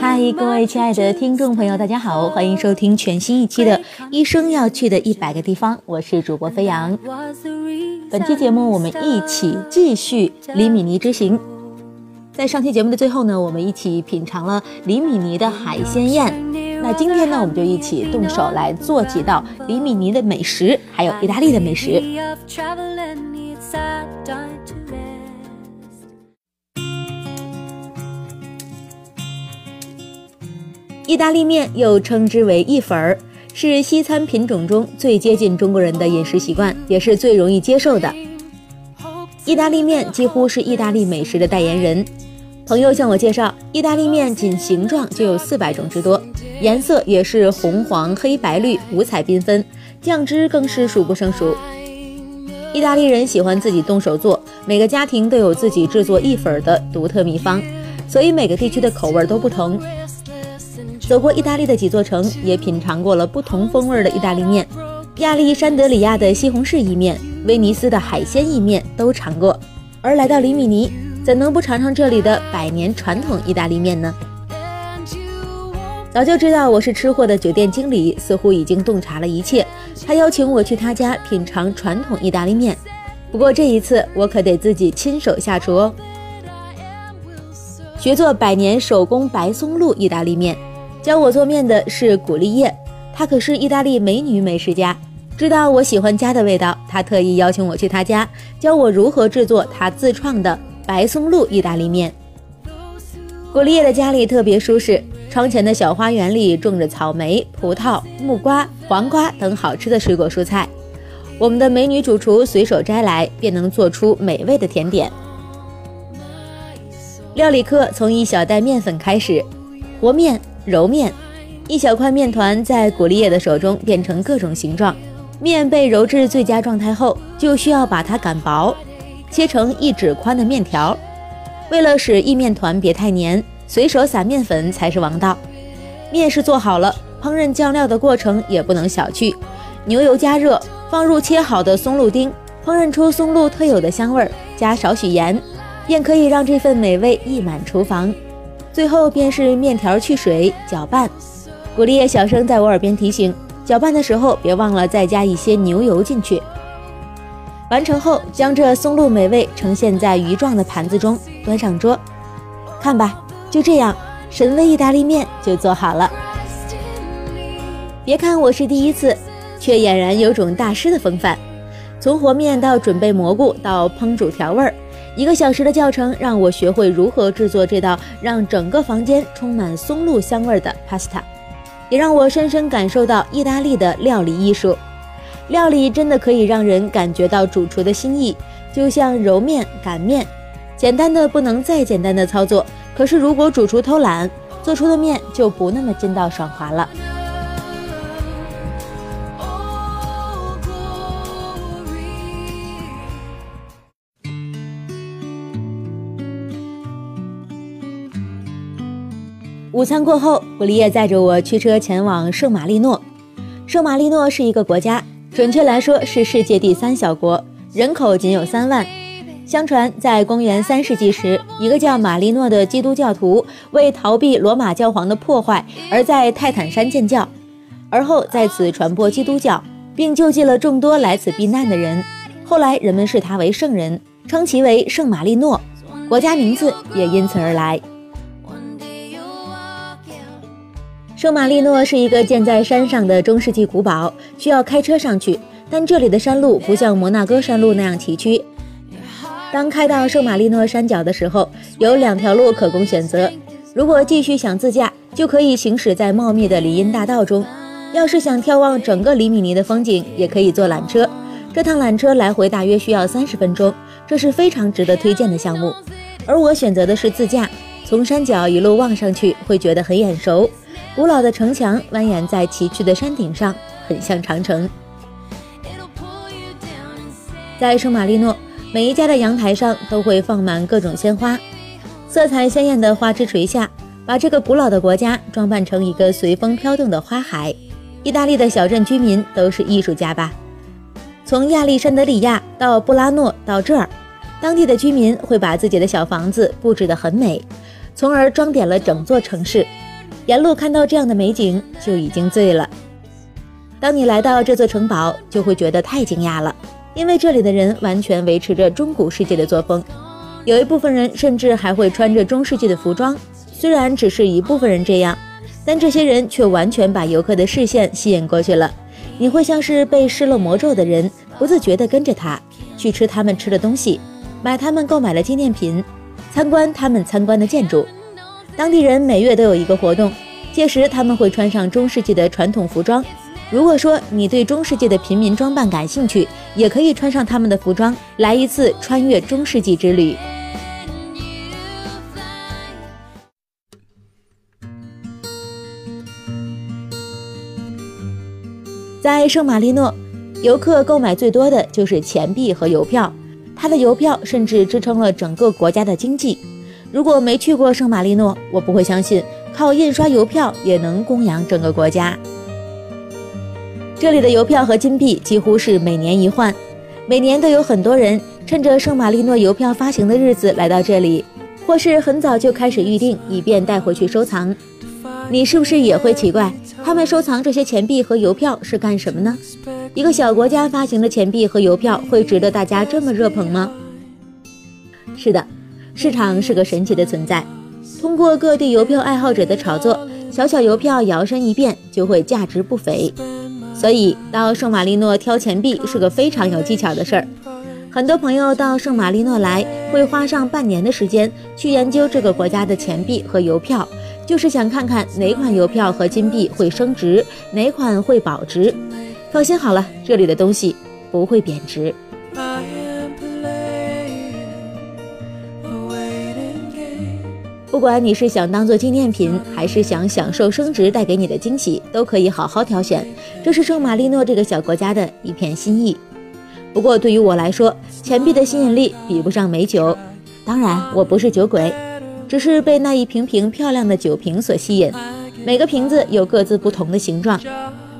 嗨，各位亲爱的听众朋友，大家好，欢迎收听全新一期的《一生要去的一百个地方》，我是主播飞扬。本期节目我们一起继续里米尼之行。在上期节目的最后呢，我们一起品尝了里米尼的海鲜宴。那今天呢，我们就一起动手来做几道里米尼的美食，还有意大利的美食。意大利面又称之为意粉儿，是西餐品种中最接近中国人的饮食习惯，也是最容易接受的。意大利面几乎是意大利美食的代言人。朋友向我介绍，意大利面仅形状就有四百种之多，颜色也是红黄黑白绿五彩缤纷，酱汁更是数不胜数。意大利人喜欢自己动手做，每个家庭都有自己制作意粉的独特秘方，所以每个地区的口味都不同。走过意大利的几座城，也品尝过了不同风味的意大利面。亚历山德里亚的西红柿意面，威尼斯的海鲜意面都尝过。而来到里米尼，怎能不尝尝这里的百年传统意大利面呢？早就知道我是吃货的酒店经理似乎已经洞察了一切，他邀请我去他家品尝传统意大利面。不过这一次，我可得自己亲手下厨哦，学做百年手工白松露意大利面。教我做面的是古丽叶，她可是意大利美女美食家。知道我喜欢家的味道，她特意邀请我去她家，教我如何制作她自创的白松露意大利面。古丽叶的家里特别舒适，窗前的小花园里种着草莓、葡萄、木瓜、黄瓜等好吃的水果蔬菜。我们的美女主厨随手摘来，便能做出美味的甜点。料理课从一小袋面粉开始，和面。揉面，一小块面团在古丽叶的手中变成各种形状。面被揉至最佳状态后，就需要把它擀薄，切成一指宽的面条。为了使意面团别太黏，随手撒面粉才是王道。面是做好了，烹饪酱料的过程也不能小觑。牛油加热，放入切好的松露丁，烹饪出松露特有的香味儿，加少许盐，便可以让这份美味溢满厨房。最后便是面条去水搅拌，古丽叶小声在我耳边提醒：搅拌的时候别忘了再加一些牛油进去。完成后，将这松露美味呈现在鱼状的盘子中，端上桌。看吧，就这样，神威意大利面就做好了。别看我是第一次，却俨然有种大师的风范。从和面到准备蘑菇，到烹煮调味儿。一个小时的教程让我学会如何制作这道让整个房间充满松露香味的 pasta，也让我深深感受到意大利的料理艺术。料理真的可以让人感觉到主厨的心意，就像揉面、擀面，简单的不能再简单的操作。可是如果主厨偷懒，做出的面就不那么筋道爽滑了。午餐过后，古丽叶载着我驱车前往圣马力诺。圣马力诺是一个国家，准确来说是世界第三小国，人口仅有三万。相传，在公元三世纪时，一个叫马利诺的基督教徒为逃避罗马教皇的破坏，而在泰坦山建教，而后在此传播基督教，并救济了众多来此避难的人。后来人们视他为圣人，称其为圣马利诺，国家名字也因此而来。圣马力诺是一个建在山上的中世纪古堡，需要开车上去。但这里的山路不像摩纳哥山路那样崎岖。当开到圣马力诺山脚的时候，有两条路可供选择。如果继续想自驾，就可以行驶在茂密的林荫大道中；要是想眺望整个里米尼的风景，也可以坐缆车。这趟缆车来回大约需要三十分钟，这是非常值得推荐的项目。而我选择的是自驾。从山脚一路望上去，会觉得很眼熟。古老的城墙蜿蜒在崎岖的山顶上，很像长城。在圣马力诺，每一家的阳台上都会放满各种鲜花，色彩鲜艳的花枝垂下，把这个古老的国家装扮成一个随风飘动的花海。意大利的小镇居民都是艺术家吧？从亚历山德里亚到布拉诺到这儿，当地的居民会把自己的小房子布置得很美，从而装点了整座城市。沿路看到这样的美景就已经醉了。当你来到这座城堡，就会觉得太惊讶了。因为这里的人完全维持着中古世纪的作风，有一部分人甚至还会穿着中世纪的服装。虽然只是一部分人这样，但这些人却完全把游客的视线吸引过去了。你会像是被施了魔咒的人，不自觉地跟着他去吃他们吃的东西，买他们购买的纪念品，参观他们参观的建筑。当地人每月都有一个活动，届时他们会穿上中世纪的传统服装。如果说你对中世纪的平民装扮感兴趣，也可以穿上他们的服装，来一次穿越中世纪之旅。在圣马力诺，游客购买最多的就是钱币和邮票，它的邮票甚至支撑了整个国家的经济。如果没去过圣马力诺，我不会相信靠印刷邮票也能供养整个国家。这里的邮票和金币几乎是每年一换，每年都有很多人趁着圣马力诺邮票发行的日子来到这里，或是很早就开始预定，以便带回去收藏。你是不是也会奇怪，他们收藏这些钱币和邮票是干什么呢？一个小国家发行的钱币和邮票会值得大家这么热捧吗？是的，市场是个神奇的存在，通过各地邮票爱好者的炒作，小小邮票摇身一变就会价值不菲。所以到圣马力诺挑钱币是个非常有技巧的事儿。很多朋友到圣马力诺来，会花上半年的时间去研究这个国家的钱币和邮票，就是想看看哪款邮票和金币会升值，哪款会保值。放心好了，这里的东西不会贬值。不管你是想当做纪念品，还是想享受升值带给你的惊喜，都可以好好挑选。这是圣马力诺这个小国家的一片心意。不过对于我来说，钱币的吸引力比不上美酒。当然，我不是酒鬼，只是被那一瓶瓶漂亮的酒瓶所吸引。每个瓶子有各自不同的形状，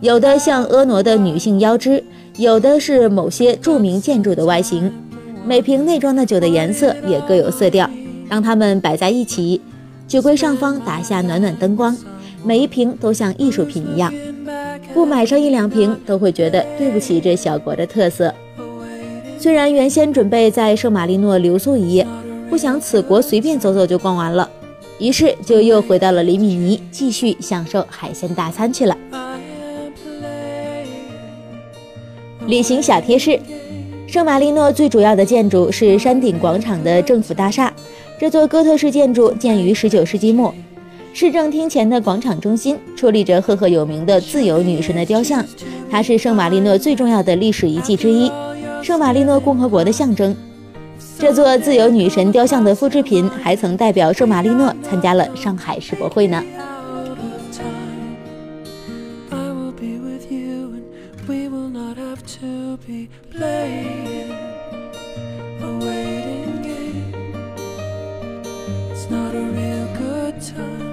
有的像婀娜的女性腰肢，有的是某些著名建筑的外形。每瓶内装的酒的颜色也各有色调。当它们摆在一起，酒柜上方打下暖暖灯光，每一瓶都像艺术品一样。不买上一两瓶，都会觉得对不起这小国的特色。虽然原先准备在圣马力诺留宿一夜，不想此国随便走走就逛完了，于是就又回到了里米尼，继续享受海鲜大餐去了。旅行小贴士：圣马力诺最主要的建筑是山顶广场的政府大厦。这座哥特式建筑建于19世纪末，市政厅前的广场中心矗立着赫赫有名的自由女神的雕像，它是圣马力诺最重要的历史遗迹之一，圣马力诺共和国的象征。这座自由女神雕像的复制品还曾代表圣马力诺参加了上海世博会呢。not a real 啊。